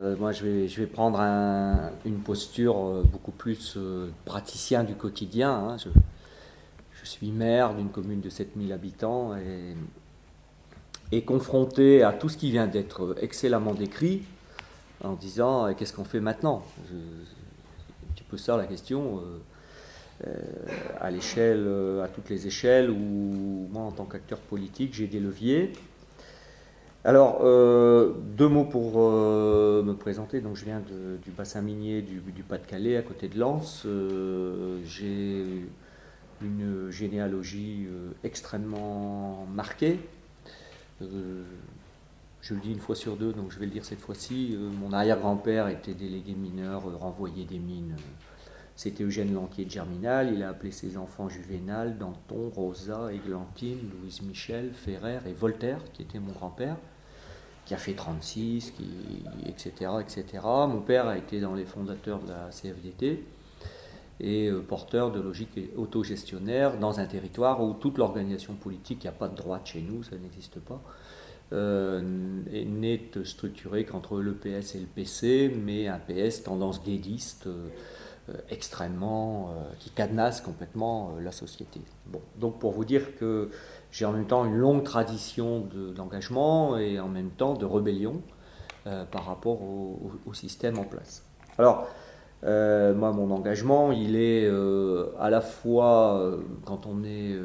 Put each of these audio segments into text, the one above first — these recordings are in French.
Euh, moi, je vais, je vais prendre une posture euh, beaucoup plus euh, praticien du quotidien. Hein. Je, suis maire d'une commune de 7000 habitants et, confronté à tout ce qui vient d'être excellemment décrit en disant qu'est-ce qu'on fait maintenant? C'est un petit peu ça la question. à l'échelle, à toutes les échelles, où moi, en tant qu'acteur politique, j'ai des leviers. Alors, euh, deux mots pour euh, me présenter. Donc, je viens du bassin minier du, Pas-de-Calais, à côté de Lens. Euh, j'ai une généalogie extrêmement marquée. je le dis une fois sur deux, donc je vais le dire cette fois-ci. mon arrière-grand-père était délégué mineur, renvoyé des mines. C'était Eugène Lantier de Germinal. Il a appelé ses enfants Juvénal, Danton, Rosa, Églantine, Louise Michel, Ferrer et Voltaire, qui était mon grand-père qui a fait 36, qui, etc., etc. Mon père a été dans les fondateurs de la CFDT et euh, porteur de logique autogestionnaire dans un territoire où toute l'organisation politique, il n'y a pas de droite chez nous, ça n'existe pas, euh, n'est structurée qu'entre le PS et le PC, mais un PS tendance guédiste euh, extrêmement, qui cadenasse complètement la société. Bon, donc pour vous dire que j'ai en même temps une longue tradition d'engagement et en même temps de rébellion euh, par rapport au, système en place. Alors, euh, moi, mon engagement, il est euh, à la fois, quand on est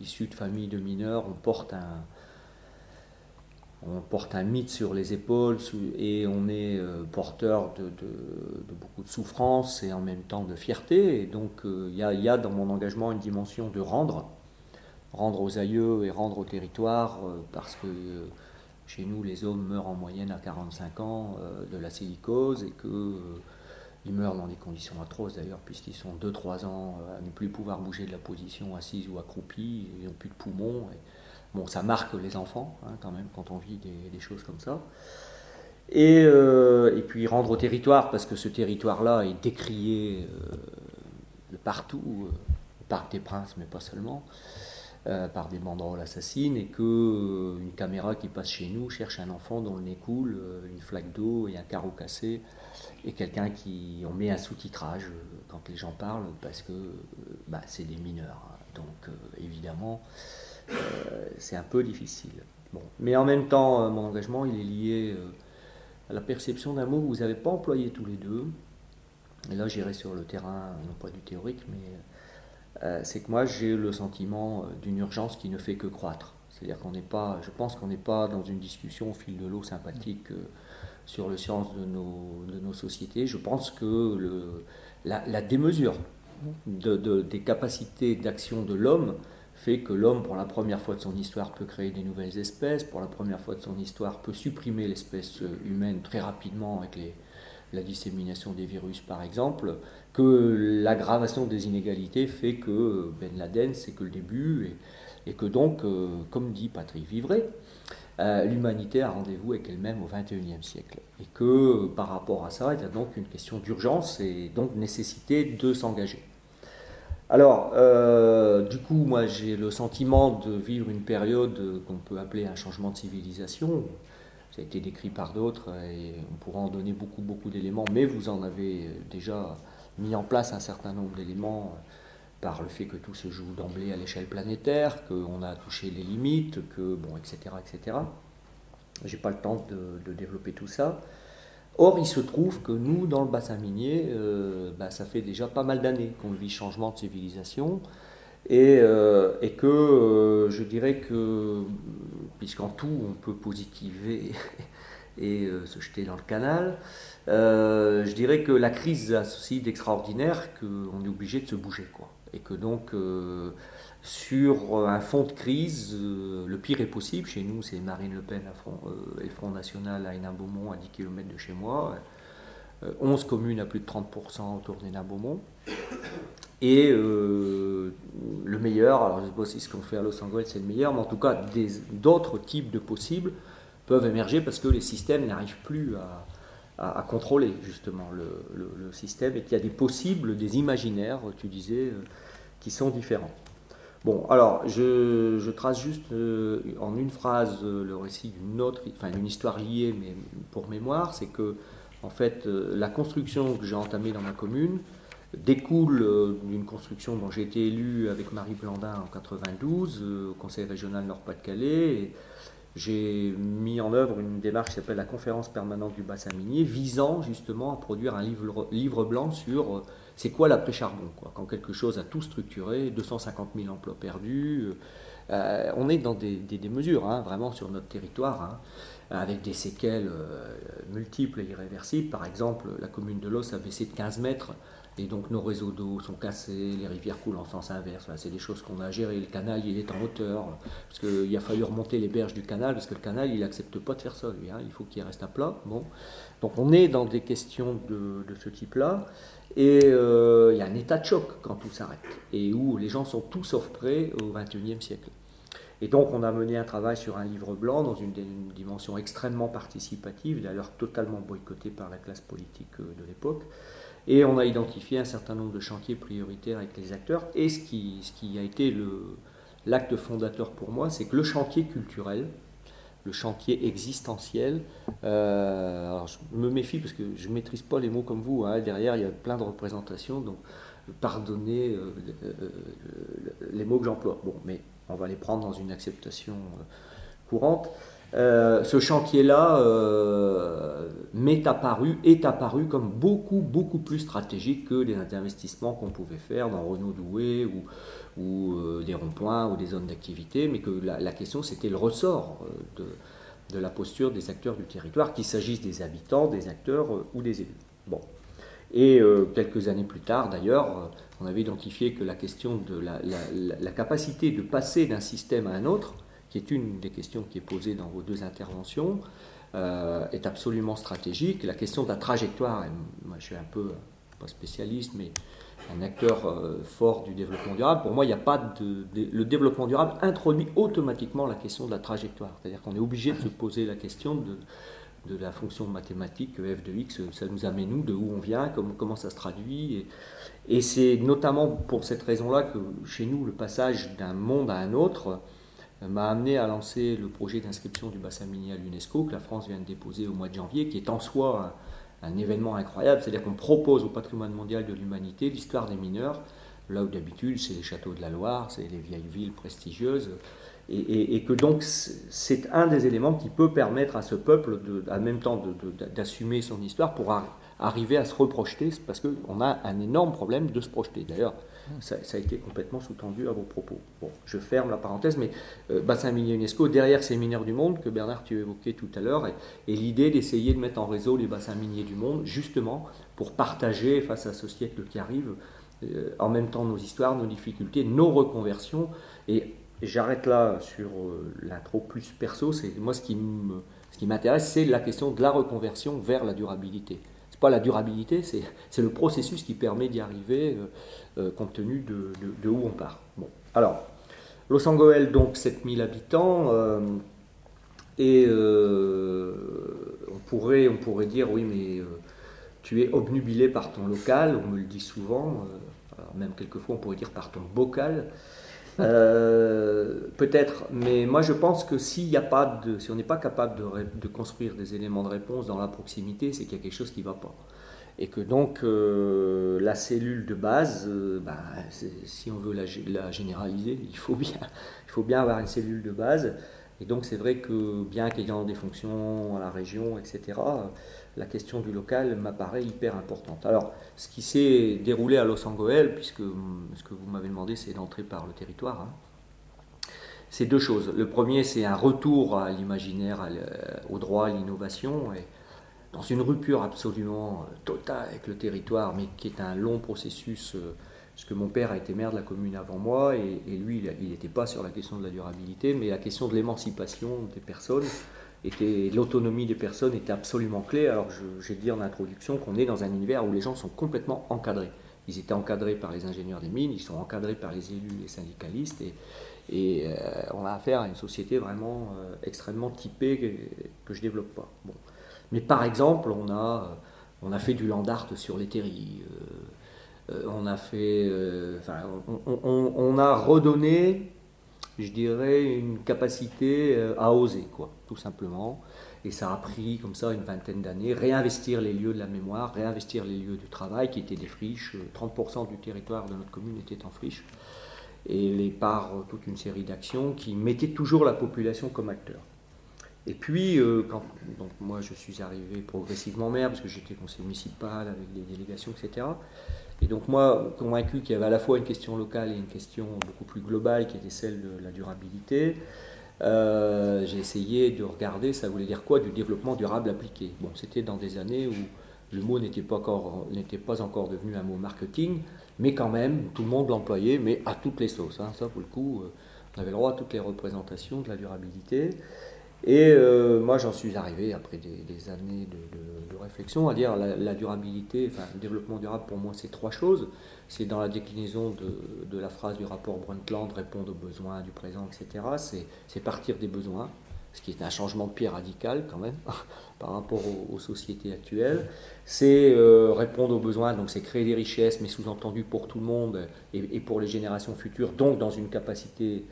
issu de famille de mineurs, on porte un, on porte un mythe sur les épaules et on est porteur de, beaucoup de souffrance et en même temps de fierté. Et donc, il y, a dans mon engagement une dimension de rendre rendre aux aïeux et rendre au territoire, euh, parce que euh, chez nous, les hommes meurent en moyenne à 45 ans euh, de la silicose et qu'ils meurent dans des conditions atroces d'ailleurs, puisqu'ils sont 2-3 ans à ne plus pouvoir bouger de la position assise ou accroupie, ils n'ont plus de poumons. Bon, ça marque les enfants hein, quand même quand on vit des, choses comme ça. Et, et, puis rendre au territoire, parce que ce territoire-là est décrié de partout, au Parc des Princes, mais pas seulement. Euh, par des banderoles assassines et que euh, une caméra qui passe chez nous cherche un enfant dont le nez coule, euh, une flaque d'eau et un carreau cassé et quelqu'un qui on met un sous-titrage quand les gens parlent parce que bah, c'est des mineurs hein. Donc évidemment c'est un peu difficile mais en même temps mon engagement il est lié à la perception d'un mot que vous n'avez pas employé tous les deux et là j'irai sur le terrain non pas du théorique mais euh, c'est que moi j'ai le sentiment euh, d'une urgence qui ne fait que croître. C'est-à-dire qu'on n'est pas, je pense qu'on n'est pas dans une discussion au fil de l'eau sympathique euh, sur le science de nos, de nos sociétés. Je pense que la, démesure des capacités d'action de l'homme fait que l'homme, pour la première fois de son histoire, peut créer des nouvelles espèces, pour la première fois de son histoire, peut supprimer l'espèce humaine très rapidement avec les, la dissémination des virus par exemple, que l'aggravation des inégalités fait que Ben Laden c'est que le début et, que donc, euh, comme dit Patrick Vivray, euh, l'humanité a rendez-vous avec elle-même au XXIe siècle. Et que par rapport à ça, il y a donc une question d'urgence et donc nécessité de s'engager. Alors, euh, du coup, moi j'ai le sentiment de vivre une période qu'on peut appeler un changement de civilisation, ça a été décrit par d'autres et on pourra en donner beaucoup, beaucoup d'éléments, mais vous en avez déjà mis en place un certain nombre d'éléments par le fait que tout se joue d'emblée à l'échelle planétaire, qu'on a touché les limites, que bon, etc., etc. J'ai pas le temps de, développer tout ça. Or, il se trouve que nous, dans le bassin minier, euh, bah, ça fait déjà pas mal d'années qu'on vit changement de civilisation. Et, euh, que euh, je dirais que, puisqu'en tout on peut positiver et euh, se jeter dans le canal, je dirais que la crise a ceci d'extraordinaire qu'on est obligé de se bouger. Quoi. Et que donc, sur un fond de crise, le pire est possible. Chez nous, c'est Marine Le Pen et le Front National à Hénin-Beaumont, à 10 km de chez moi. 11 communes à plus de 30% autour d'Hénin-Beaumont. Et euh, le meilleur, alors je ne sais pas si ce qu'on fait à Los Angeles c'est le meilleur, mais en tout cas d'autres types de possibles peuvent émerger parce que les systèmes n'arrivent plus à, contrôler justement le, système et qu'il y a des possibles, des imaginaires, tu disais, euh, qui sont différents. Bon, alors, je, trace juste euh, en une phrase euh, le récit d'une autre, enfin une histoire liée, mais pour mémoire, c'est que, en fait, euh, la construction que j'ai entamée dans ma commune découle d'une construction dont j'ai été élu avec Marie Blandin en 92 au Conseil régional Nord-Pas-de-Calais. J'ai mis en œuvre une démarche qui s'appelle la conférence permanente du bassin minier, visant justement à produire un livre, livre blanc sur c'est quoi l'après-charbon Quand quelque chose a tout structuré, 250 000 emplois perdus, euh, on est dans des, mesures, hein, vraiment sur notre territoire, hein, avec des séquelles euh, multiples et irréversibles. Par exemple, la commune de Los a baissé de 15 mètres, et donc nos réseaux d'eau sont cassés, les rivières coulent en sens inverse. c'est des choses qu'on a gérées. Le canal, il est en hauteur, parce qu'il a fallu remonter les berges du canal, parce que le canal, il n'accepte pas de faire ça, lui. Hein. il faut qu'il reste à plat. Bon. Donc on est dans des questions de, ce type-là. Et euh, il y a un état de choc quand tout s'arrête, et où les gens sont tous sauf prêts au XXIe siècle. Et donc on a mené un travail sur un livre blanc dans une, dimension extrêmement participative, d'ailleurs totalement boycottée par la classe politique euh, de l'époque. Et on a identifié un certain nombre de chantiers prioritaires avec les acteurs. Et ce qui, ce qui a été l'acte fondateur pour moi, c'est que le chantier culturel, le chantier existentiel. Euh, alors je me méfie parce que je ne maîtrise pas les mots comme vous. Hein. Derrière, il y a plein de représentations, donc pardonnez euh, euh, les mots que j'emploie. Bon, mais on va les prendre dans une acceptation courante. ce chantier-là m'est apparu, est apparu comme beaucoup, beaucoup plus stratégique que les investissements qu'on pouvait faire dans Renault Douai ou, euh, des ronds-points ou des zones d'activité, mais que la, question c'était le ressort euh, de, la posture des acteurs du territoire, qu'il s'agisse des habitants, des acteurs euh, ou des élus. Bon. Et quelques années plus tard, d'ailleurs, on avait identifié que la question de la capacité de passer d'un système à un autre, qui est une des questions qui est posée dans vos deux interventions, est absolument stratégique. La question de la trajectoire, moi je suis un peu, pas spécialiste, mais un acteur euh, fort du développement durable. Pour moi, il n'y a pas Le développement durable introduit automatiquement la question de la trajectoire. C'est-à-dire qu'on est obligé de se poser la question de, la fonction mathématique f de x, ça nous amène nous, de où on vient, comment, ça se traduit. Et, c'est notamment pour cette raison-là que chez nous, le passage d'un monde à un autre euh, m'a amené à lancer le projet d'inscription du bassin minier à l'UNESCO que la France vient de déposer au mois de janvier, qui est en soi un événement incroyable, c'est-à-dire qu'on propose au patrimoine mondial de l'humanité l'histoire des mineurs, là où d'habitude c'est les châteaux de la Loire, c'est les vieilles villes prestigieuses, et, que donc c'est un des éléments qui peut permettre à ce peuple, de, en même temps, d'assumer son histoire pour arriver à se reprojeter, parce qu'on a un énorme problème de se projeter. D'ailleurs, ça, a été complètement sous-tendu à vos propos. Bon, je ferme la parenthèse, mais euh, bassin minier UNESCO, derrière ces mineurs du monde que Bernard tu évoquais tout à l'heure, et, l'idée d'essayer de mettre en réseau les bassins miniers du monde, justement pour partager face à ce siècle qui arrive, euh, en même temps nos histoires, nos difficultés, nos reconversions. Et j'arrête là sur euh, l'intro plus perso. C'est moi ce qui m'intéresse, c'est la question de la reconversion vers la durabilité pas la durabilité, c'est le processus qui permet d'y arriver euh, euh, compte tenu de, où on part. Bon. Alors, Los Angeles, donc 7000 habitants, et on, pourrait, on pourrait dire, oui, mais tu es obnubilé par ton local, on me le dit souvent, même quelquefois on pourrait dire par ton bocal. Euh, peut-être, mais moi je pense que s'il n'y a pas si on n'est pas capable de, construire des éléments de réponse dans la proximité, c'est qu'il y a quelque chose qui ne va pas. Et que donc euh, la cellule de base, euh, ben, si on veut la, la, généraliser, il faut, bien, il faut bien avoir une cellule de base. Et donc c'est vrai que bien qu'ayant des fonctions à la région, etc., la question du local m'apparaît hyper importante. Alors, ce qui s'est déroulé à Los Angeles, puisque ce que vous m'avez demandé, c'est d'entrer par le territoire, hein, c'est deux choses. Le premier, c'est un retour à l'imaginaire, au droit, à l'innovation, et dans une rupture absolument totale avec le territoire, mais qui est un long processus, euh, parce que mon père a été maire de la commune avant moi, et, lui, il n'était pas sur la question de la durabilité, mais la question de l'émancipation des personnes l'autonomie des personnes était absolument clé. Alors j'ai dit en introduction qu'on est dans un univers où les gens sont complètement encadrés. Ils étaient encadrés par les ingénieurs des mines, ils sont encadrés par les élus, les syndicalistes, et, euh, on a affaire à une société vraiment euh, extrêmement typée que, je développe pas. Mais par exemple, on a, on a fait du land art sur les terris. On a fait, on, a redonné, je dirais, une capacité à oser, quoi, tout simplement. Et ça a pris comme ça une vingtaine d'années, réinvestir les lieux de la mémoire, réinvestir les lieux du travail qui étaient des friches. 30% du territoire de notre commune était en friche. Et les par toute une série d'actions qui mettaient toujours la population comme acteur. Et puis, euh, quand donc moi je suis arrivé progressivement maire, parce que j'étais conseiller municipal avec des délégations, etc. Et donc moi, convaincu qu'il y avait à la fois une question locale et une question beaucoup plus globale qui était celle de la durabilité, euh, j'ai essayé de regarder, ça voulait dire quoi, du développement durable appliqué. Bon, c'était dans des années où le mot n'était pas, encore, pas encore devenu un mot marketing, mais quand même, tout le monde l'employait, mais à toutes les sauces. Hein. Ça, pour le coup, euh, on avait le droit à toutes les représentations de la durabilité. Et euh, moi, j'en suis arrivé, après des, années de, réflexion, à dire la, la durabilité, le développement durable, pour moi, c'est trois choses. C'est dans la déclinaison de, la phrase du rapport Brundtland, répondre aux besoins du présent, etc. C'est partir des besoins, ce qui est un changement de pied radical quand même par rapport aux, sociétés actuelles. C'est euh, répondre aux besoins, donc c'est créer des richesses, mais sous-entendu pour tout le monde et, pour les générations futures, donc dans une capacité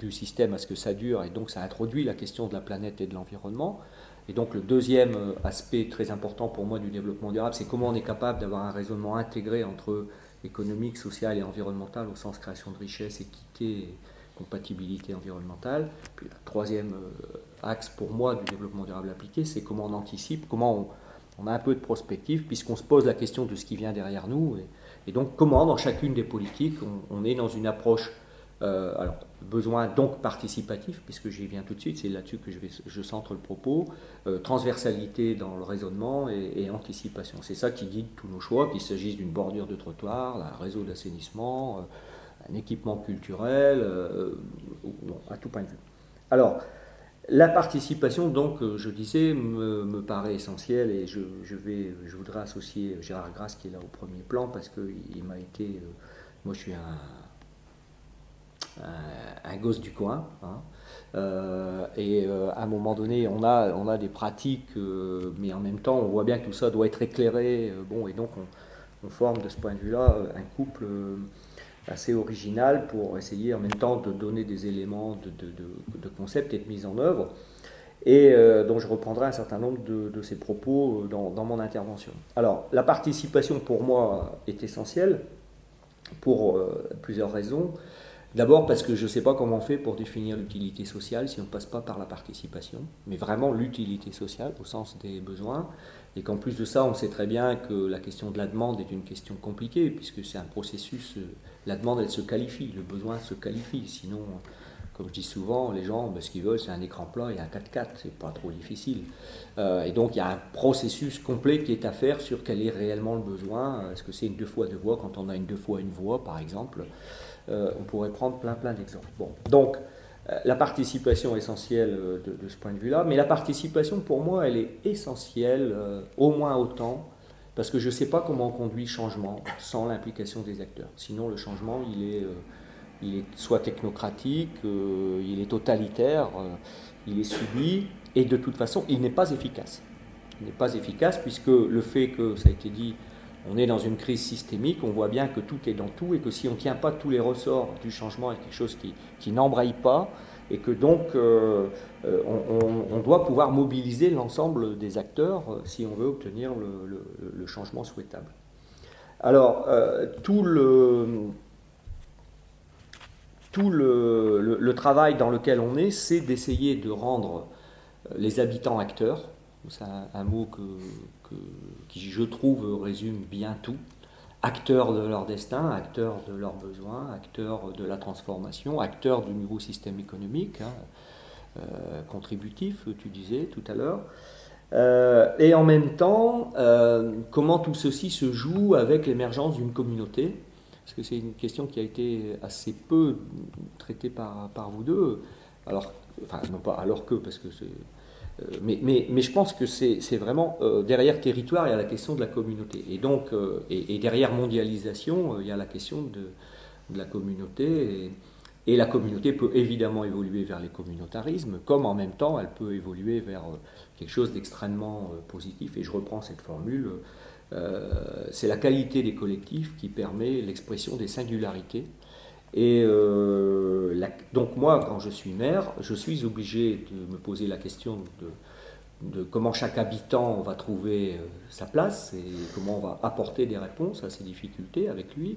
du système à ce que ça dure, et donc ça introduit la question de la planète et de l'environnement. Et donc le deuxième euh, aspect très important pour moi du développement durable, c'est comment on est capable d'avoir un raisonnement intégré entre économique, social et environnemental au sens création de richesse, équité et compatibilité environnementale. Puis le troisième euh, axe pour moi du développement durable appliqué, c'est comment on anticipe, comment on, a un peu de prospective, puisqu'on se pose la question de ce qui vient derrière nous. Et, donc comment dans chacune des politiques on est dans une approche euh, alors, besoin donc participatif, puisque j'y viens tout de suite, c'est là-dessus que je, je centre le propos, euh, transversalité dans le raisonnement et, anticipation. C'est ça qui guide tous nos choix, qu'il s'agisse d'une bordure de trottoir, d'un réseau d'assainissement, euh, un équipement culturel, à tout point de vue. Alors, la participation, donc, je disais, me, paraît essentielle et je, vais, je voudrais associer Gérard Grasse qui est là au premier plan parce qu'il m'a été. moi, je suis un un, gosse du coin. Hein. Euh, et euh, à un moment donné, on a, on a des pratiques, euh, mais en même temps, on voit bien que tout ça doit être éclairé. bon, et donc, on, forme de ce point de vue-là un couple assez original pour essayer en même temps de donner des éléments de, de, de, concept et de mise en œuvre. Et dont je reprendrai un certain nombre de, ces propos dans, dans, mon intervention. Alors, la participation pour moi est essentielle pour plusieurs raisons. D'abord parce que je ne sais pas comment on fait pour définir l'utilité sociale si on ne passe pas par la participation, mais vraiment l'utilité sociale au sens des besoins, et qu'en plus de ça, on sait très bien que la question de la demande est une question compliquée, puisque c'est un processus, euh, la demande elle se qualifie, le besoin se qualifie, sinon, comme je dis souvent, les gens, ben, ce qu'ils veulent c'est un écran plat et un 4x4, c'est pas trop difficile. Euh, et donc il y a un processus complet qui est à faire sur quel est réellement le besoin, est-ce que c'est une deux fois deux voix quand on a une deux fois une voix par exemple? Euh, on pourrait prendre plein plein d'exemples. Bon, donc euh, la participation est essentielle euh, de, ce point de vue-là, mais la participation pour moi elle est essentielle au moins autant parce que je ne sais pas comment on conduit changement sans l'implication des acteurs. Sinon le changement il est, il est soit technocratique, il est totalitaire, il est subi et de toute façon il n'est pas efficace. Il n'est pas efficace puisque le fait que ça a été dit on est dans une crise systémique, on voit bien que tout est dans tout et que si on ne tient pas tous les ressorts du changement à quelque chose qui, qui n'embraye pas et que donc euh, euh, on, doit pouvoir mobiliser l'ensemble des acteurs euh, si on veut obtenir le, changement souhaitable. Alors, tout le, tout le, travail dans lequel on est, c'est d'essayer de rendre les habitants acteurs. C'est un, mot que, qui, je trouve, résume bien tout. Acteurs de leur destin, acteurs de leurs besoins, acteurs de la transformation, acteurs du nouveau système économique, hein, euh, contributif, tu disais tout à l'heure. Euh, et en même temps, euh, comment tout ceci se joue avec l'émergence d'une communauté? Parce que c'est une question qui a été assez peu traitée par, par vous deux. Alors, enfin, non pas alors que, parce que c'est mais, mais, je pense que c'est vraiment euh, derrière territoire, il y a la question de la communauté. Et donc, euh, et, derrière mondialisation, il y a la question de, de la communauté. Et la communauté peut évidemment évoluer vers les communautarismes, comme en même temps elle peut évoluer vers quelque chose d'extrêmement positif. Et je reprends cette formule, c'est la qualité des collectifs qui permet l'expression des singularités et euh, donc moi, quand je suis maire, je suis obligé de me poser la question de, comment chaque habitant va trouver euh, sa place et comment on va apporter des réponses à ces difficultés avec lui.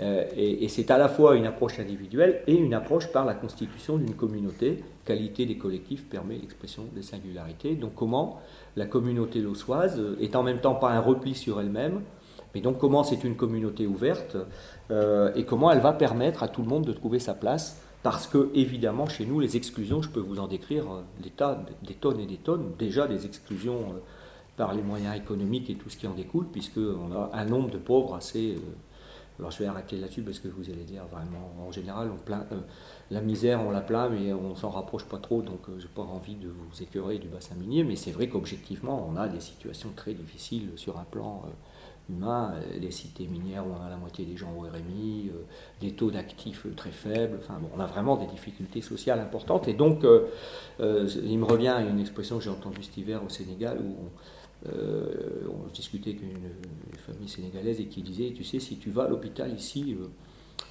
Euh, et, c'est à la fois une approche individuelle et une approche par la constitution d'une communauté. Qualité des collectifs permet l'expression des singularités. Donc comment la communauté lossoise est en même temps pas un repli sur elle-même, mais donc comment c'est une communauté ouverte euh, et comment elle va permettre à tout le monde de trouver sa place? Parce que, évidemment, chez nous, les exclusions, je peux vous en décrire euh, des des tonnes et des tonnes, déjà des exclusions euh, par les moyens économiques et tout ce qui en découle, puisqu'on a un nombre de pauvres assez. alors je vais arrêter là-dessus parce que vous allez dire vraiment, en général, on la misère, on la plaint, mais on s'en rapproche pas trop, donc je n'ai pas envie de vous écœurer du bassin minier, mais c'est vrai qu'objectivement, on a des situations très difficiles sur un plan humain, les euh, cités minières où on a la moitié des gens au RMI, euh, des taux d'actifs très faibles, enfin bon, on a vraiment des difficultés sociales importantes. Et donc, euh, il me revient une expression que j'ai entendue cet hiver au Sénégal où on, discutait avec une, famille sénégalaise et qui disait, tu sais, si tu vas à l'hôpital ici,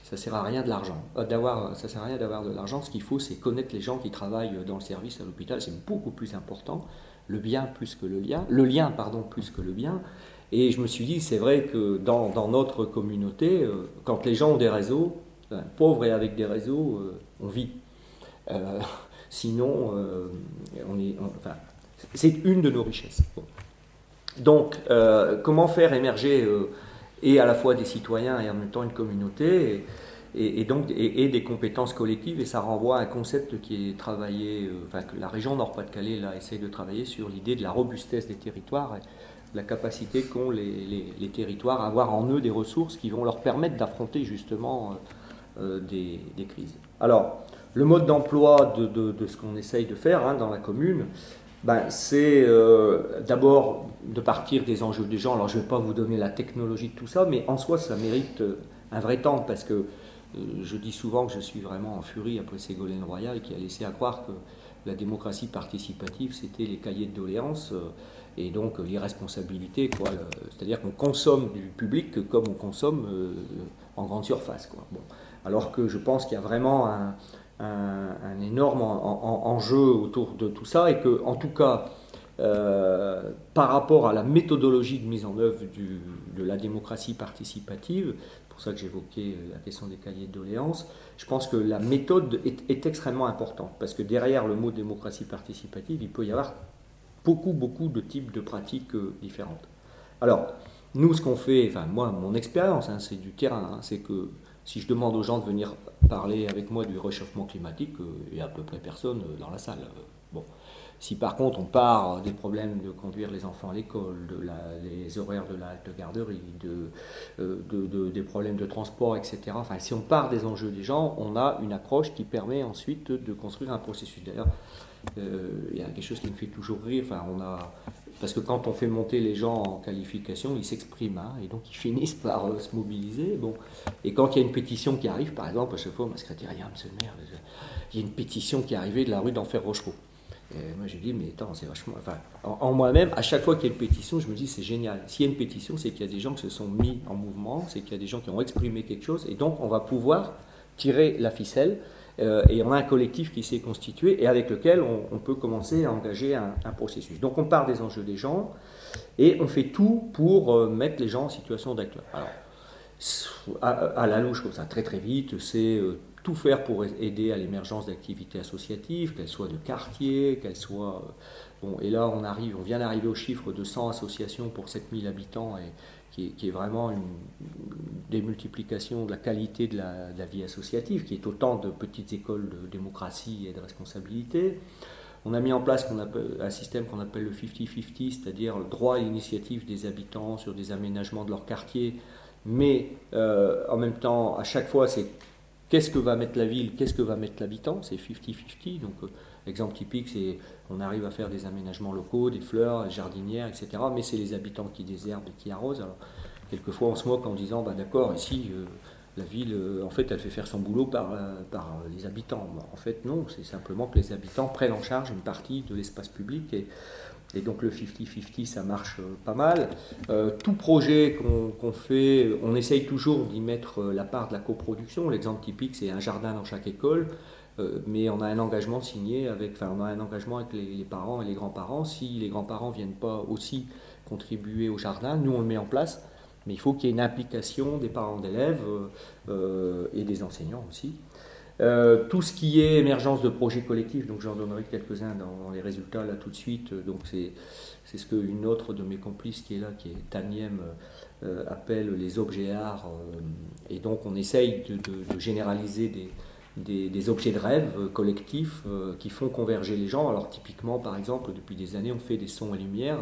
ça sert à rien de l'argent. d'avoir, ça sert à rien d'avoir de l'argent. Ce qu'il faut, c'est connaître les gens qui travaillent dans le service à l'hôpital. C'est beaucoup plus important. Le bien plus que le lien, le lien pardon plus que le bien. Et je me suis dit, c'est vrai que dans, notre communauté, euh, quand les gens ont des réseaux, pauvres et avec des réseaux, euh, on vit. Euh, sinon, c'est une de nos richesses. Donc, comment faire émerger et à la fois des citoyens et en même temps une communauté et, donc et, des compétences collectives et ça renvoie à un concept qui est travaillé, enfin que la région Nord-Pas-de-Calais là essaye de travailler sur l'idée de la robustesse des territoires la capacité qu'ont les, territoires à avoir en eux des ressources qui vont leur permettre d'affronter justement euh, euh, des, crises. Alors, le mode d'emploi de, ce qu'on essaye de faire hein, dans la commune, ben, c'est euh, d'abord de partir des enjeux des gens. Alors, je ne vais pas vous donner la technologie de tout ça, mais en soi, ça mérite un vrai temps parce que je dis souvent que je suis vraiment en furie après Ségolène Royal qui a laissé à croire que la démocratie participative, c'était les cahiers de doléances et donc l'irresponsabilité, quoi. C'est-à-dire qu'on consomme du public comme on consomme euh, en grande surface, quoi. Bon. Alors que je pense qu'il y a vraiment un, énorme enjeu autour de tout ça et que, en tout cas, euh, par rapport à la méthodologie de mise en œuvre de la démocratie participative, pour ça que j'évoquais la question des cahiers de doléances, je pense que la méthode est, extrêmement importante parce que derrière le mot démocratie participative, il peut y avoir beaucoup, de types de pratiques euh, différentes. Alors, nous, ce qu'on fait, enfin, moi, mon expérience, hein, c'est du terrain, hein, c'est que si je demande aux gens de venir parler avec moi du réchauffement climatique, euh, il n'y a à peu près personne euh, dans la salle. Bon. Si par contre on part des problèmes de conduire les enfants à l'école, de les horaires de la garderie, de, des problèmes de transport, etc. Enfin, si on part des enjeux des gens, on a une approche qui permet ensuite de construire un processus. D'ailleurs, euh, il y a quelque chose qui me fait toujours rire. Enfin, on a, parce que quand on fait monter les gens en qualification, ils s'expriment, hein, et donc ils finissent par euh, se mobiliser. Bon. Et quand il y a une pétition qui arrive, par exemple, à chaque fois, ma secrétaire dit, monsieur le maire, il y a une pétition qui est arrivée de la rue d'Enfer Rochereau. Et moi j'ai dit, mais attends, c'est vachement. Enfin, en, moi-même, à chaque fois qu'il y a une pétition, je me dis, c'est génial. S'il y a une pétition, c'est qu'il y a des gens qui se sont mis en mouvement, c'est qu'il y a des gens qui ont exprimé quelque chose, et donc on va pouvoir tirer la ficelle euh, et on a un collectif qui s'est constitué et avec lequel on, peut commencer à engager un, processus. Donc on part des enjeux des gens et on fait tout pour euh, mettre les gens en situation d'acteur. Alors, à, la louche, comme ça, très très vite, c'est euh, tout faire pour aider à l'émergence d'activités associatives, qu'elles soient de quartier, qu'elles soient... bon, et là, on arrive, on vient d'arriver au chiffre de 100 associations pour 7000 habitants et qui est, vraiment une démultiplication de la qualité de la, vie associative, qui est autant de petites écoles de démocratie et de responsabilité. On a mis en place un système qu'on appelle le 50-50, c'est-à-dire le droit à l'initiative des habitants sur des aménagements de leur quartier, mais euh, en même temps, à chaque fois, c'est qu'est-ce que va mettre la ville, qu'est-ce que va mettre l'habitant, c'est 50-50. Donc, euh, exemple typique, c'est on arrive à faire des aménagements locaux, des fleurs, des jardinières, etc. Mais c'est les habitants qui désherbent et qui arrosent. Alors, quelquefois, on se moque en disant, bah, d'accord, ici, euh, la ville, en fait, elle fait faire son boulot par, par les habitants. En fait, non, c'est simplement que les habitants prennent en charge une partie de l'espace public et, et donc le 50-50, ça marche pas mal. tout projet qu'on fait, on essaye toujours d'y mettre la part de la coproduction. L'exemple typique, c'est un jardin dans chaque école. Euh, mais on a un engagement signé avec, enfin, on a un engagement avec les, parents et les grands-parents. Si les grands-parents viennent pas aussi contribuer au jardin, nous on le met en place, mais il faut qu'il y ait une implication des parents d'élèves euh, euh, et des enseignants aussi. Tout ce qui est émergence de projets collectifs, donc j'en donnerai quelques-uns dans, les résultats là tout de suite. Donc c'est ce qu'une autre de mes complices qui est là, qui est Taniem, appelle les objets arts. et donc on essaye de généraliser des, des, objets de rêve euh, collectifs euh, qui font converger les gens. Alors typiquement, par exemple, depuis des années, on fait des sons et lumières.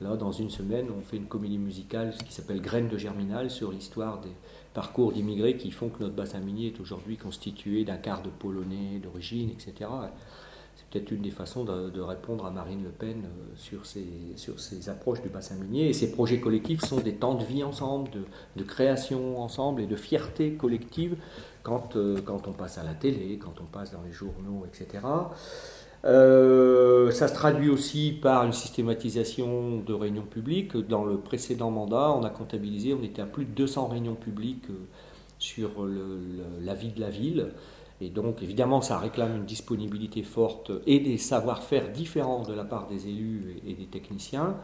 Là, dans une semaine, on fait une comédie musicale qui s'appelle Graines de Germinal sur l'histoire des parcours d'immigrés qui font que notre bassin minier est aujourd'hui constitué d'un quart de Polonais d'origine, etc. C'est peut-être une des façons de, répondre à Marine Le Pen euh, sur ces, sur approches du bassin minier. Et ces projets collectifs sont des temps de vie ensemble, de, de création ensemble et de fierté collective quand, euh, quand on passe à la télé, quand on passe dans les journaux, etc. Euh, ça se traduit aussi par une systématisation de réunions publiques. Dans le précédent mandat, on a comptabilisé, on était à plus de 200 réunions publiques euh, sur la vie de la ville. Et donc, évidemment, ça réclame une disponibilité forte et des savoir-faire différents de la part des élus et, des techniciens.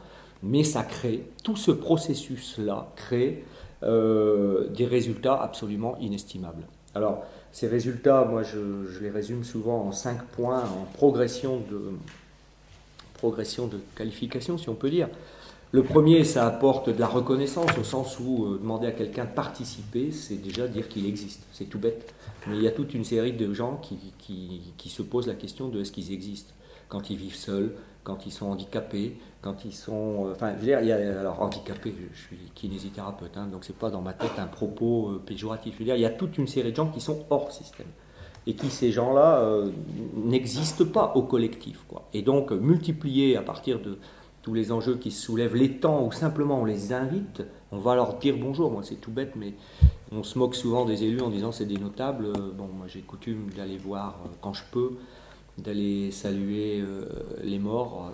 Mais ça crée, tout ce processus-là crée des résultats absolument inestimables. Alors, ces résultats, moi, je, les résume souvent en cinq points en progression de, progression de qualification, si on peut dire. Le premier, ça apporte de la reconnaissance au sens où euh, demander à quelqu'un de participer, c'est déjà dire qu'il existe. C'est tout bête. Mais il y a toute une série de gens qui, qui se posent la question de est-ce qu'ils existent quand ils vivent seuls, quand ils sont handicapés, quand ils sont. Euh, enfin, je veux dire, il y a, alors handicapé, je, suis kinésithérapeute, hein, donc c'est pas dans ma tête un propos euh, péjoratif. Je veux dire, il y a toute une série de gens qui sont hors système et qui ces gens-là euh, n'existent pas au collectif. Quoi. Et donc multiplier à partir de tous les enjeux qui se soulèvent, les temps où simplement on les invite, on va leur dire bonjour. Moi, c'est tout bête, mais on se moque souvent des élus en disant c'est des notables. Bon, moi j'ai coutume d'aller voir quand je peux d'aller saluer euh, les morts.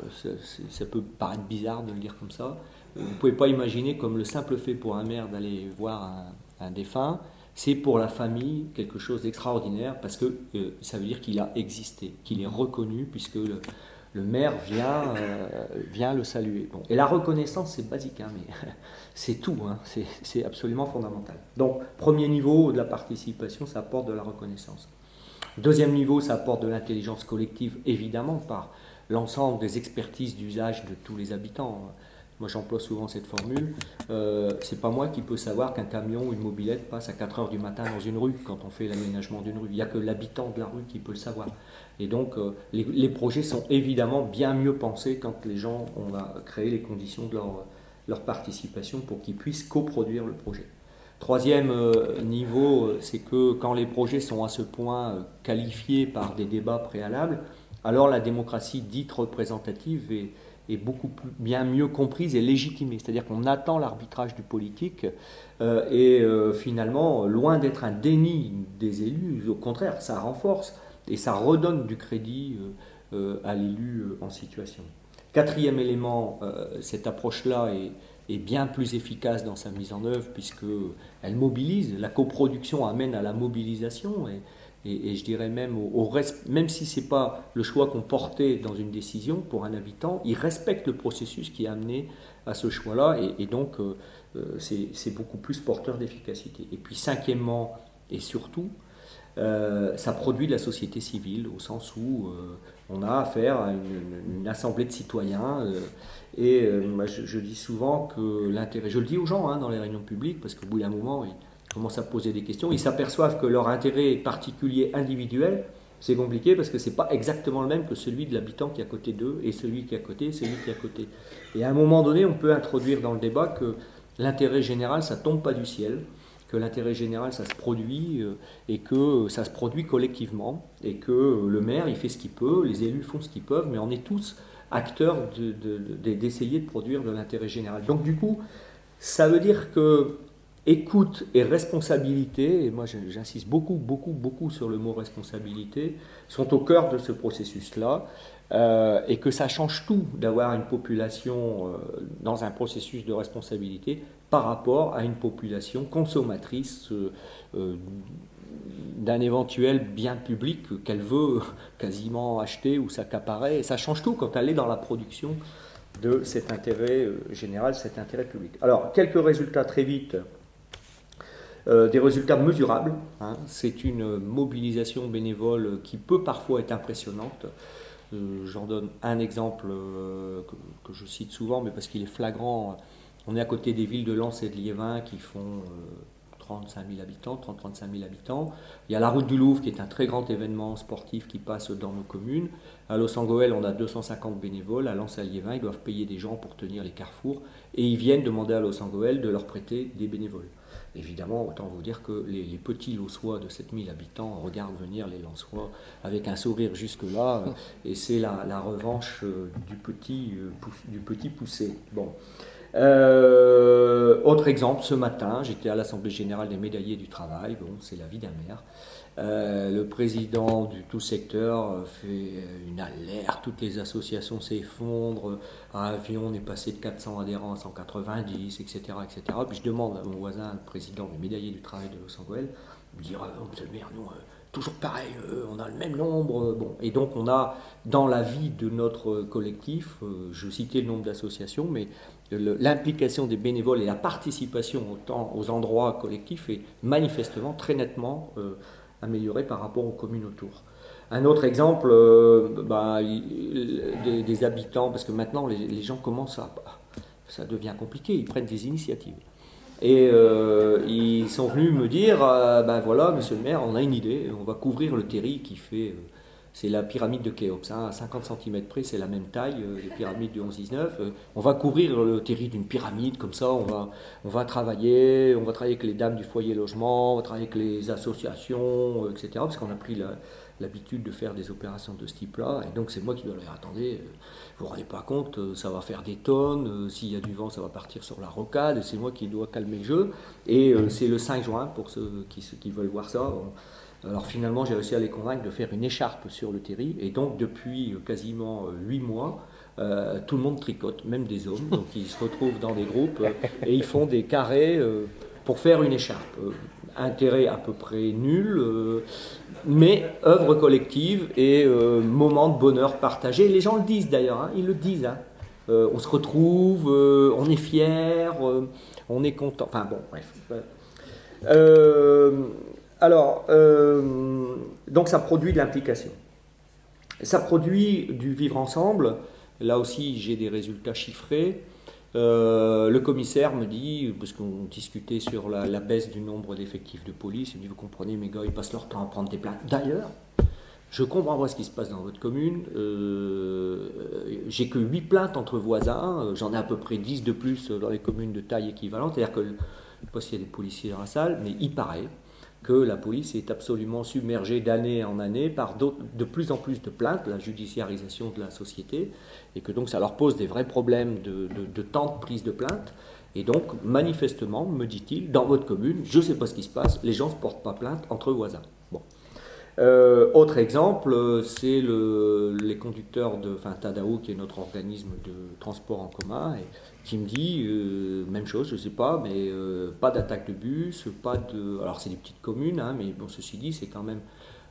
Ça, peut paraître bizarre de le dire comme ça. Vous ne pouvez pas imaginer comme le simple fait pour un maire d'aller voir un, défunt, c'est pour la famille quelque chose d'extraordinaire parce que euh, ça veut dire qu'il a existé, qu'il est reconnu puisque le, maire vient, euh, vient le saluer. Bon. Et la reconnaissance, c'est basique, hein, mais c'est tout, hein, c'est absolument fondamental. Donc, premier niveau de la participation, ça apporte de la reconnaissance. Deuxième niveau, ça apporte de l'intelligence collective, évidemment, par l'ensemble des expertises d'usage de tous les habitants. Moi, j'emploie souvent cette formule. Euh, c'est pas moi qui peux savoir qu'un camion ou une mobilette passe à 4 heures du matin dans une rue quand on fait l'aménagement d'une rue. Il n'y a que l'habitant de la rue qui peut le savoir. Et donc, euh, les, projets sont évidemment bien mieux pensés quand les gens ont créé les conditions de leur participation pour qu'ils puissent coproduire le projet. Troisième euh, niveau, euh, c'est que quand les projets sont à ce point euh, qualifiés par des débats préalables, alors la démocratie dite représentative est, beaucoup bien mieux comprise et légitimée. C'est-à-dire qu'on attend l'arbitrage du politique et finalement, loin d'être un déni des élus, au contraire, ça renforce et ça redonne du crédit à l'élu en situation. Quatrième élément, cette approche-là est est bien plus efficace dans sa mise en œuvre puisqu'elle mobilise. La coproduction amène à la mobilisation et, je dirais même au, même si ce n'est pas le choix qu'on portait dans une décision pour un habitant, il respecte le processus qui a amené à ce choix-là et, donc euh, euh, c'est beaucoup plus porteur d'efficacité. Et puis cinquièmement et surtout, euh, ça produit de la société civile au sens où on a affaire à une, assemblée de citoyens et euh, je, dis souvent que l'intérêt, je le dis aux gens hein, dans les réunions publiques, parce qu'au bout d'un moment, ils commencent à poser des questions, ils s'aperçoivent que leur intérêt particulier individuel, c'est compliqué parce que c'est pas exactement le même que celui de l'habitant qui est à côté d'eux et celui qui est à côté, celui qui est à côté. Et à un moment donné, on peut introduire dans le débat que l'intérêt général, ça tombe pas du ciel, que l'intérêt général, ça se produit euh, et que ça se produit collectivement et que le maire, il fait ce qu'il peut, les élus font ce qu'ils peuvent, mais on est tous acteurs d'essayer de, produire de l'intérêt général. Donc du coup, ça veut dire que écoute et responsabilité, et moi j'insiste beaucoup, beaucoup, beaucoup sur le mot responsabilité, sont au cœur de ce processus-là, euh, et que ça change tout d'avoir une population euh, dans un processus de responsabilité par rapport à une population consommatrice euh, d'un éventuel bien public qu'elle veut quasiment acheter ou s'accaparer. Et ça change tout quand elle est dans la production de cet intérêt général, cet intérêt public. Alors, quelques résultats très vite euh, des résultats mesurables. Hein. C'est une mobilisation bénévole qui peut parfois être impressionnante. Euh, j'en donne un exemple euh, que, je cite souvent, mais parce qu'il est flagrant. On est à côté des villes de Lens et de Liévin qui font 35 000 habitants, 30-35 000 habitants. Il y a la route du Louvre qui est un très grand événement sportif qui passe dans nos communes. À Los Angeles, on a 250 bénévoles. À Lens et à Liévin, ils doivent payer des gens pour tenir les carrefours. Et ils viennent demander à Los de leur prêter des bénévoles. Évidemment, autant vous dire que les, petits Lossois de 7000 habitants regardent venir les Lensois avec un sourire jusque-là, et c'est la, revanche euh, du petit, euh, du petit poussé. Bon. Euh, autre exemple, ce matin, j'étais à l'Assemblée générale des médaillés du travail, bon, c'est la vie d'un maire. Euh, le président du tout secteur fait une alerte, toutes les associations s'effondrent, un avion on est passé de 400 adhérents à 190, etc., etc. Puis je demande à mon voisin, le président des médaillés du travail de Los Angeles, me dire, oh, monsieur le maire, nous, toujours pareil, on a le même nombre. Bon. Et donc on a, dans la vie de notre collectif, je citais le nombre d'associations, mais l'implication des bénévoles et la participation aux endroits collectifs est manifestement très nettement améliorée par rapport aux communes autour. Un autre exemple, euh, bah, des, habitants, parce que maintenant les, gens commencent à... Ça devient compliqué, ils prennent des initiatives. Et euh, ils sont venus me dire, ben voilà, monsieur le maire, on a une idée, on va couvrir le terri qui fait... c'est la pyramide de Khéops, hein, à 50 cm près, c'est la même taille, les pyramides du 11-19. on va couvrir le terri d'une pyramide, comme ça on va, on va travailler, on va travailler avec les dames du foyer logement, on va travailler avec les associations, etc. Parce qu'on a pris l'habitude de faire des opérations de ce type-là. Et donc c'est moi qui dois leur attendez, euh, vous vous rendez pas compte, euh, ça va faire des tonnes, euh, s'il y a du vent, ça va partir sur la rocade, c'est moi qui dois calmer le jeu. Et c'est le 5 juin, pour ceux qui veulent voir ça. Alors finalement, j'ai réussi à les convaincre de faire une écharpe sur le terri. Et donc depuis quasiment 8 mois, tout le monde tricote, même des hommes. Donc ils se retrouvent dans des groupes et ils font des carrés pour faire une écharpe. intérêt à peu près nul, mais œuvre collective et euh, moment de bonheur partagé. Les gens le disent d'ailleurs, hein, ils le disent. Hein. Euh, on se retrouve, euh, on est fier, on est content. Enfin bon, bref. Alors, donc ça produit de l'implication. Ça produit du vivre ensemble. Là aussi, j'ai des résultats chiffrés. Euh, le commissaire me dit, parce qu'on discutait sur la, baisse du nombre d'effectifs de police, il me dit, vous comprenez, mes gars, ils passent leur temps à prendre des plaintes. D'ailleurs, je comprends pas ce qui se passe dans votre commune. Euh, j'ai que 8 plaintes entre voisins, j'en ai à peu près 10 de plus dans les communes de taille équivalente. C'est-à-dire que, je ne sais pas s'il y a des policiers dans la salle, mais il paraît que la police est absolument submergée d'année en année par de plus en plus de plaintes, la judiciarisation de la société, et que donc ça leur pose des vrais problèmes de, temps de prise de plainte. Et donc, manifestement, me dit-il, dans votre commune, je ne sais pas ce qui se passe, les gens ne se portent pas plainte entre voisins. Euh, autre exemple, c'est le, les conducteurs de enfin, Tadao, qui est notre organisme de transport en commun, qui me dit, euh, même chose, je ne sais pas, mais euh, pas d'attaque de bus, pas de... Alors c'est des petites communes, hein, mais bon, ceci dit, c'est quand même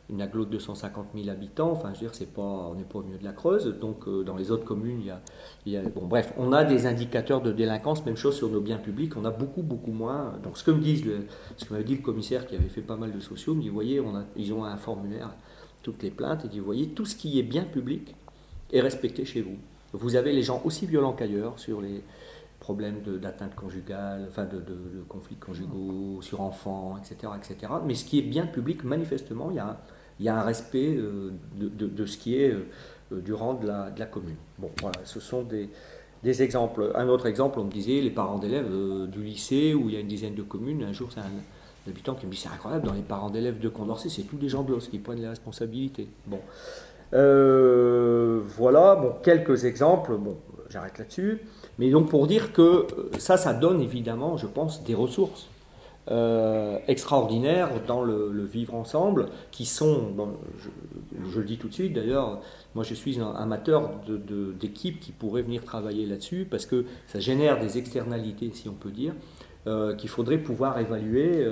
une aglo de 250 000 habitants, enfin je veux dire, c'est pas, on n'est pas au milieu de la Creuse, donc euh, dans les autres communes, il y, a, il Bon bref, on a des indicateurs de délinquance, même chose sur nos biens publics, on a beaucoup, beaucoup moins. Donc ce que me disent, le, ce que m'avait dit le commissaire qui avait fait pas mal de sociaux, me dit, voyez, on a, ils ont un formulaire, toutes les plaintes, et dit, voyez, tout ce qui est bien public est respecté chez vous. Vous avez les gens aussi violents qu'ailleurs sur les problèmes d'atteinte conjugale, enfin de, conflits conjugaux sur enfants, etc., etc. Mais ce qui est bien public, manifestement, il y a il y a un respect euh, de, ce qui est euh, du rang de la, commune. Bon, voilà, ce sont des, exemples. Un autre exemple, on me disait les parents d'élèves euh, du lycée où il y a une dizaine de communes. Un jour, c'est un, habitant qui me dit c'est incroyable, dans les parents d'élèves de Condorcet, c'est tous des gens de l'os qui prennent les responsabilités. Bon. voilà, bon, quelques exemples, bon, j'arrête là-dessus. Mais donc pour dire que ça, ça donne évidemment, je pense, des ressources. Euh, extraordinaires dans le, vivre ensemble, qui sont, je, le dis tout de suite d'ailleurs, moi je suis un amateur d'équipes qui pourraient venir travailler là-dessus, parce que ça génère des externalités, si on peut dire, euh, qu'il faudrait pouvoir évaluer.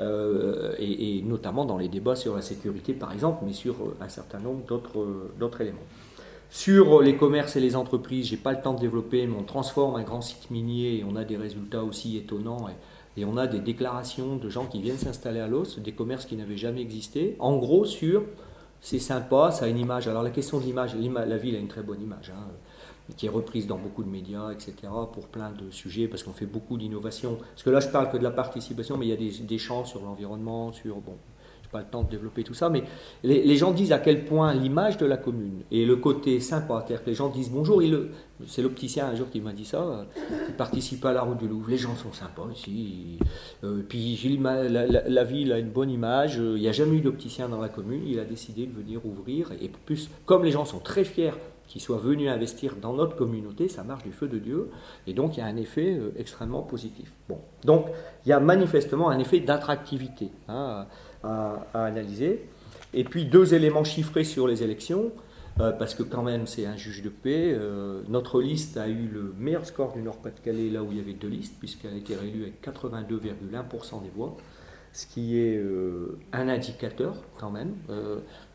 Euh, et, notamment dans les débats sur la sécurité par exemple, mais sur un certain nombre d'autres éléments. Sur les commerces et les entreprises, j'ai pas le temps de développer, mais on transforme un grand site minier et on a des résultats aussi étonnants. Et, on a des déclarations de gens qui viennent s'installer à l'os, des commerces qui n'avaient jamais existé. En gros, sur c'est sympa, ça a une image. Alors la question de l'image, la ville a une très bonne image, hein, qui est reprise dans beaucoup de médias, etc., pour plein de sujets, parce qu'on fait beaucoup d'innovation. Parce que là, je parle que de la participation, mais il y a des, des champs sur l'environnement, sur bon, pas le temps de développer tout ça, mais les, gens disent à quel point l'image de la commune et le côté sympa, c'est-à-dire que les gens disent bonjour, c'est l'opticien un jour qui m'a dit ça, il participe à la route du Louvre, les gens sont sympas ici, euh, puis la, la, ville a une bonne image, il n'y a jamais eu d'opticien dans la commune, il a décidé de venir ouvrir, et plus, comme les gens sont très fiers qu'ils soient venus investir dans notre communauté, ça marche du feu de Dieu, et donc il y a un effet euh, extrêmement positif. Bon, donc il y a manifestement un effet d'attractivité. Hein, à, analyser. Et puis deux éléments chiffrés sur les élections, euh, parce que quand même c'est un juge de paix. Euh, notre liste a eu le meilleur score du Nord-Pas-de-Calais là où il y avait deux listes, puisqu'elle a été réélue avec 82,1% des voix, ce qui est euh, un indicateur quand même,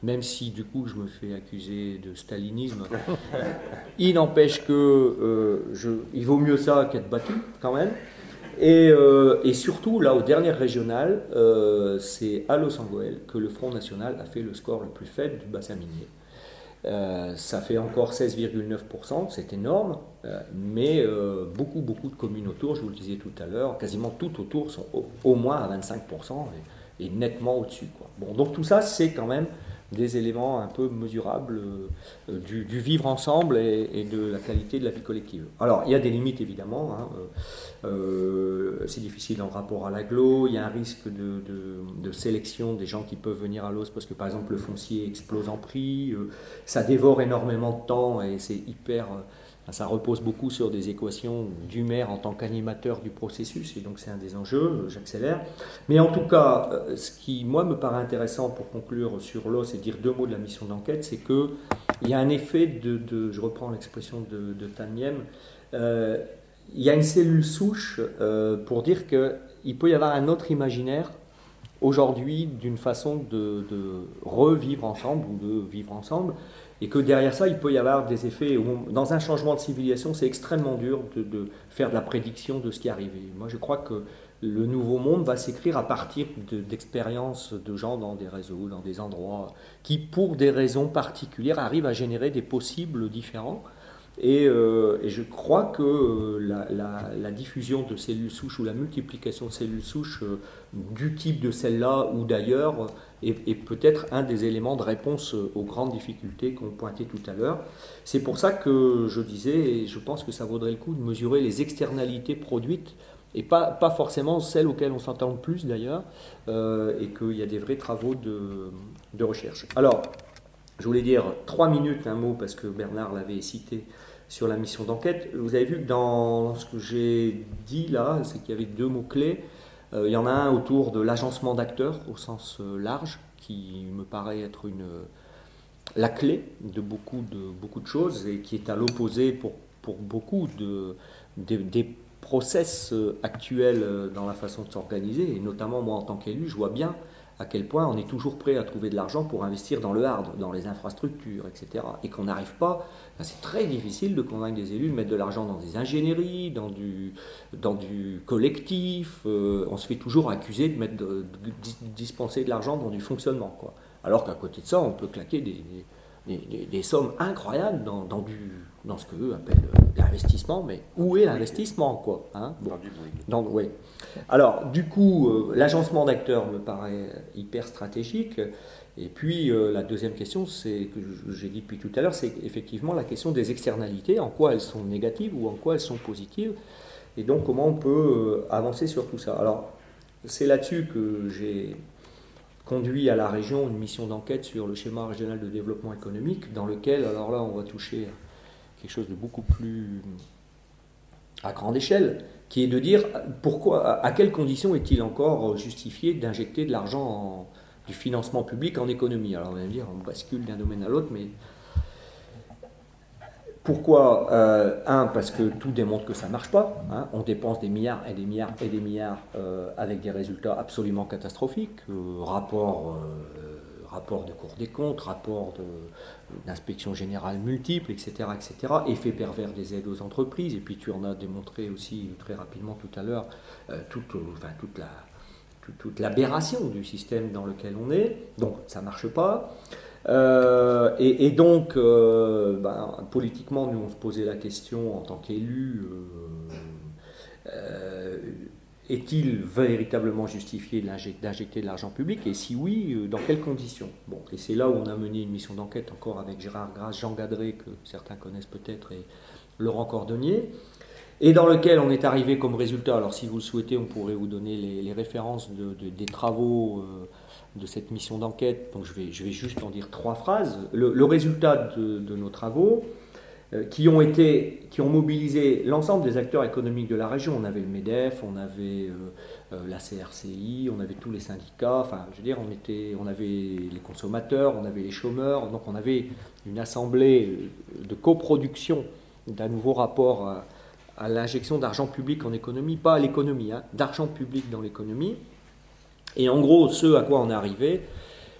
même si du coup je me fais accuser de stalinisme. il n'empêche que je, il vaut mieux ça qu'être battu quand même. Euh, et, surtout, là, au dernier régional, euh, c'est à Los Angeles que le Front National a fait le score le plus faible du bassin minier. Euh, ça fait encore 16,9%, c'est énorme, mais beaucoup, beaucoup de communes autour, je vous le disais tout à l'heure, quasiment toutes autour sont au, moins à 25% et, et nettement au-dessus. Bon, donc tout ça, c'est quand même des éléments un peu mesurables euh, du, vivre ensemble et, de la qualité de la vie collective. Alors, il y a des limites évidemment, hein, euh, euh, c'est difficile en rapport à l'aglo, il y a un risque de, sélection des gens qui peuvent venir à l'os parce que par exemple le foncier explose en prix, ça dévore énormément de temps et c'est hyper ça repose beaucoup sur des équations du maire en tant qu'animateur du processus, et donc c'est un des enjeux, j'accélère. Mais en tout cas, euh, ce qui, moi, me paraît intéressant pour conclure sur l'os et dire deux mots de la mission d'enquête, c'est qu'il y a un effet de, je reprends l'expression de, de Taniem, euh, il y a une cellule souche euh, pour dire qu'il peut y avoir un autre imaginaire aujourd'hui d'une façon de, revivre ensemble ou de vivre ensemble et que derrière ça, il peut y avoir des effets. Dans un changement de civilisation, c'est extrêmement dur de, faire de la prédiction de ce qui arrive. moi, je crois que le nouveau monde va s'écrire à partir d'expériences de, gens dans des réseaux, dans des endroits, qui, pour des raisons particulières, arrivent à générer des possibles différents. Et, euh, je crois que euh, la, diffusion de cellules souches ou la multiplication de cellules souches euh, du type de celle-là ou d'ailleurs est, peut-être un des éléments de réponse aux grandes difficultés qu'on pointait tout à l'heure. C'est pour ça que je disais, et je pense que ça vaudrait le coup de mesurer les externalités produites, et pas, pas forcément celles auxquelles on s'entend le plus d'ailleurs, et qu'il y a des vrais travaux de, de, recherche. Alors, je voulais dire trois minutes, un mot, parce que Bernard l'avait cité sur la mission d'enquête. Vous avez vu que dans ce que j'ai dit là, c'est qu'il y avait deux mots-clés. Euh, il y en a un autour de l'agencement d'acteurs au sens euh, large, qui me paraît être une, la clé de beaucoup de, beaucoup de choses et qui est à l'opposé pour, pour beaucoup de, des process euh, actuels dans la façon de s'organiser. Et notamment moi en tant qu'élu, je vois bien à quel point on est toujours prêt à trouver de l'argent pour investir dans le hard, dans les infrastructures, etc. Et qu'on n'arrive pas, c'est très difficile de convaincre des élus de mettre de l'argent dans des ingénieries, dans du, dans du collectif. Euh, on se fait toujours accuser de, mettre de, dispenser de l'argent dans du fonctionnement. Quoi. Alors qu'à côté de ça, on peut claquer des, des, sommes incroyables dans, dans, du, dans ce qu'eux appellent euh, l'investissement, mais où est l'investissement quoi hein dans du ouais. Alors, du coup, euh, l'agencement d'acteurs me paraît hyper stratégique. Et puis, euh, la deuxième question, c'est que j'ai dit depuis tout à l'heure, c'est effectivement la question des externalités, en quoi elles sont négatives ou en quoi elles sont positives, et donc comment on peut avancer sur tout ça. Alors, c'est là-dessus que j'ai conduit à la région une mission d'enquête sur le schéma régional de développement économique, dans lequel, alors là, on va toucher quelque chose de beaucoup plus à grande échelle, qui est de dire pourquoi, à quelles conditions est-il encore justifié d'injecter de l'argent du financement public en économie? Alors on va dire, on bascule d'un domaine à l'autre, mais pourquoi euh, Un, parce que tout démontre que ça ne marche pas. Hein. On dépense des milliards et des milliards et des milliards euh, avec des résultats absolument catastrophiques. Euh, rapport, rapport de Cour des comptes, rapport d'inspection générale multiples, etc., etc. Effet pervers des aides aux entreprises. Et puis tu en as démontré aussi très rapidement tout à l'heure toute, enfin, toute la toute l'aberration du système dans lequel on est. Donc ça ne marche pas. Euh, et, donc, euh, ben, politiquement, nous, on se posait la question en tant qu'élus, euh, est-il véritablement justifié d'injecter de l'argent public? Et si oui, dans quelles conditions? Bon, et c'est là où on a mené une mission d'enquête encore avec Gérard Grasse, Jean Gadré, que certains connaissent peut-être, et Laurent Cordonnier, et dans lequel on est arrivé comme résultat, alors si vous le souhaitez, on pourrait vous donner les, références des travaux de cette mission d'enquête, donc je vais, juste en dire trois phrases. Le, résultat de, nos travaux, euh, qui ont été, qui ont mobilisé l'ensemble des acteurs économiques de la région. On avait le Medef, on avait euh, euh, la CRCI, on avait tous les syndicats. Enfin, je veux dire, on était, on avait les consommateurs, on avait les chômeurs. Donc, on avait une assemblée de coproduction d'un nouveau rapport à, l'injection d'argent public en économie, pas à l'économie, hein, d'argent public dans l'économie. Et en gros, ce à quoi on est arrivé,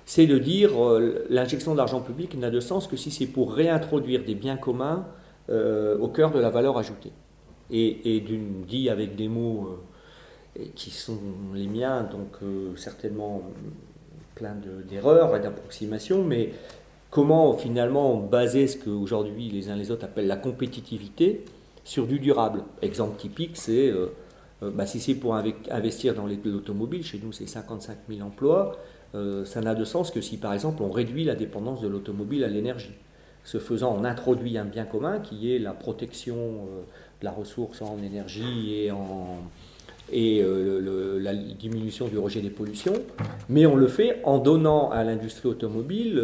c'est de dire euh, l'injection d'argent public n'a de sens que si c'est pour réintroduire des biens communs euh, au cœur de la valeur ajoutée. Et, et dit avec des mots euh, qui sont les miens, donc certainement plein d'erreurs et d'approximations, mais comment finalement baser ce qu'aujourd'hui les uns les autres appellent la compétitivité sur du durable? Exemple typique, c'est bah, si c'est pour investir dans l'automobile, chez nous c'est 55 000 emplois, euh, ça n'a de sens que si par exemple on réduit la dépendance de l'automobile à l'énergie. Ce faisant, on introduit un bien commun qui est la protection euh, de la ressource en énergie et, et la diminution du rejet des pollutions, mais on le fait en donnant à l'industrie automobile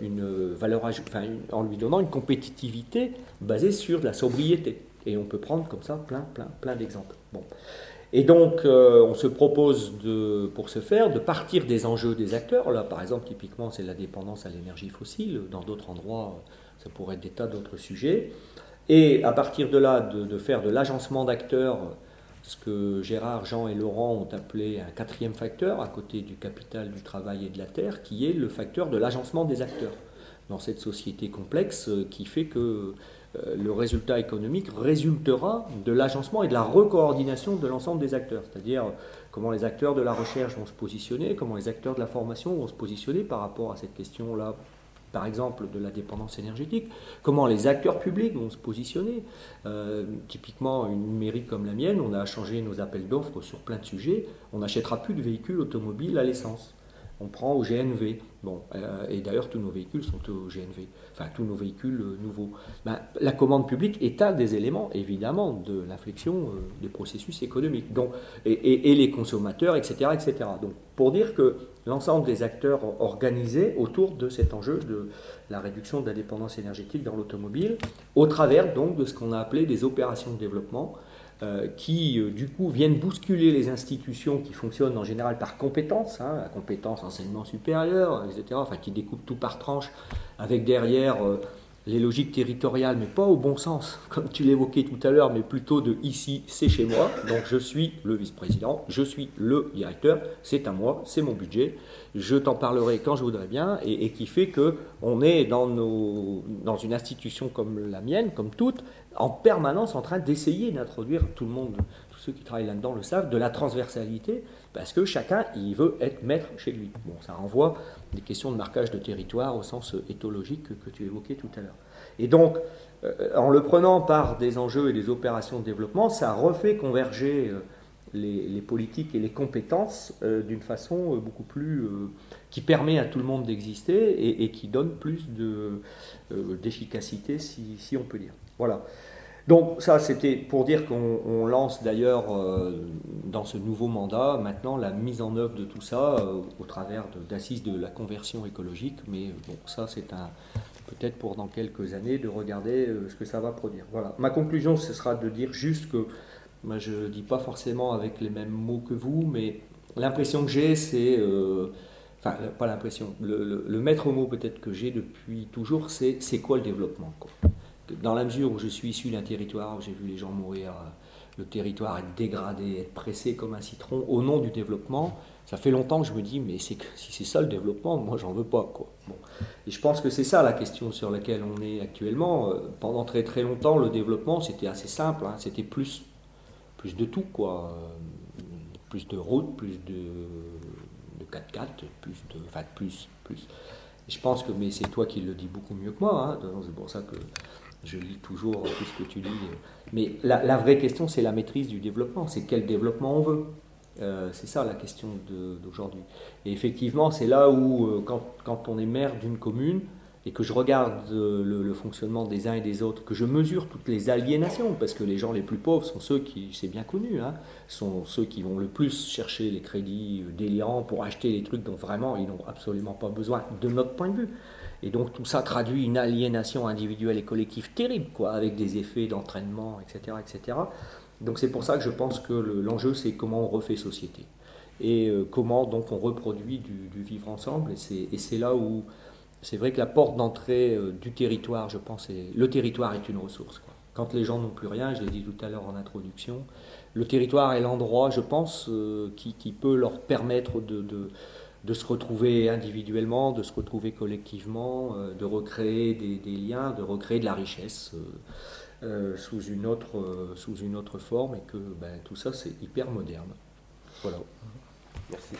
une valeur, enfin, en lui donnant une compétitivité basée sur la sobriété. Et on peut prendre comme ça plein, plein, plein d'exemples. Et donc, euh, on se propose, de, pour ce faire, de partir des enjeux des acteurs. Là, par exemple, typiquement, c'est la dépendance à l'énergie fossile. Dans d'autres endroits, ça pourrait être des tas d'autres sujets. Et à partir de là, de, faire de l'agencement d'acteurs, ce que Gérard, Jean et Laurent ont appelé un quatrième facteur, à côté du capital, du travail et de la terre, qui est le facteur de l'agencement des acteurs dans cette société complexe euh, qui fait que le résultat économique résultera de l'agencement et de la recoordination de l'ensemble des acteurs, c'est-à-dire comment les acteurs de la recherche vont se positionner, comment les acteurs de la formation vont se positionner par rapport à cette question-là, par exemple de la dépendance énergétique, comment les acteurs publics vont se positionner. Euh, typiquement, une mairie comme la mienne, on a changé nos appels d'offres sur plein de sujets, on n'achètera plus de véhicules automobiles à l'essence on prend au GNV. Bon, euh, et d'ailleurs, tous nos véhicules sont au GNV, enfin tous nos véhicules euh, nouveaux. Ben, la commande publique est un des éléments, évidemment, de l'inflexion euh, des processus économiques, et, les consommateurs, etc., etc. Donc, pour dire que l'ensemble des acteurs organisés autour de cet enjeu de la réduction de la dépendance énergétique dans l'automobile, au travers donc de ce qu'on a appelé des opérations de développement, qui euh, du coup viennent bousculer les institutions qui fonctionnent en général par compétence, hein, la compétence enseignement supérieur, etc., enfin qui découpent tout par tranche, avec derrière euh, les logiques territoriales, mais pas au bon sens, comme tu l'évoquais tout à l'heure, mais plutôt de ici, c'est chez moi, donc je suis le vice-président, je suis le directeur, c'est à moi, c'est mon budget, je t'en parlerai quand je voudrais bien, et, qui fait que on est dans, dans une institution comme la mienne, comme toute, en permanence en train d'essayer d'introduire tout le monde, tous ceux qui travaillent là-dedans le savent, de la transversalité, parce que chacun, il veut être maître chez lui. Bon, ça renvoie des questions de marquage de territoire au sens éthologique que, tu évoquais tout à l'heure. Et donc, euh, en le prenant par des enjeux et des opérations de développement, ça refait converger euh, les, politiques et les compétences euh, d'une façon beaucoup plus qui permet à tout le monde d'exister et, qui donne plus d'efficacité, si, si, on peut dire. Voilà. Donc ça, c'était pour dire qu'on lance d'ailleurs euh, dans ce nouveau mandat maintenant la mise en œuvre de tout ça euh, au travers d'assises de, la conversion écologique. Mais bon, ça c'est un peut-être pour dans quelques années de regarder euh, ce que ça va produire. Voilà. Ma conclusion, ce sera de dire juste que Moi, je ne dis pas forcément avec les mêmes mots que vous, mais l'impression que j'ai, c'est. Euh, enfin, pas l'impression. Le, maître mot peut-être que j'ai depuis toujours, c'est c'est quoi le développement Dans la mesure où je suis issu d'un territoire où j'ai vu les gens mourir, le territoire être dégradé, être pressé comme un citron au nom du développement, ça fait longtemps que je me dis, mais si c'est ça le développement, moi j'en veux pas. Quoi. Et je pense que c'est ça la question sur laquelle on est actuellement. Euh, pendant très très longtemps, le développement c'était assez simple, hein. c'était plus, plus de tout. quoi. Euh, plus de routes, plus de, de 4x4, plus de. Enfin, plus, plus. Je pense que, mais c'est toi qui le dis beaucoup mieux que moi, hein. c'est pour ça que je lis toujours tout ce que tu dis. Mais la, vraie question, c'est la maîtrise du développement. C'est quel développement on veut. Euh, c'est ça la question d'aujourd'hui. Et effectivement, c'est là où, euh, quand, on est maire d'une commune et que je regarde euh, le, fonctionnement des uns et des autres, que je mesure toutes les aliénations, parce que les gens les plus pauvres sont ceux qui, c'est bien connu, hein, sont ceux qui vont le plus chercher les crédits délirants pour acheter les trucs dont vraiment ils n'ont absolument pas besoin, de notre point de vue. Et donc tout ça traduit une aliénation individuelle et collective terrible, quoi, avec des effets d'entraînement, etc., etc. Donc c'est pour ça que je pense que l'enjeu, c'est comment on refait société. Et euh, comment donc on reproduit du, vivre ensemble. Et c'est là où c'est vrai que la porte d'entrée euh, du territoire, je pense, est, le territoire est une ressource. Quand les gens n'ont plus rien, je l'ai dit tout à l'heure en introduction, le territoire est l'endroit, je pense, euh, qui, peut leur permettre de, de, se retrouver individuellement, de se retrouver collectivement, de recréer des, liens, de recréer de la richesse. Euh, sous, une autre, euh, sous une autre forme et que ben, tout ça c'est hyper moderne. Voilà. Merci.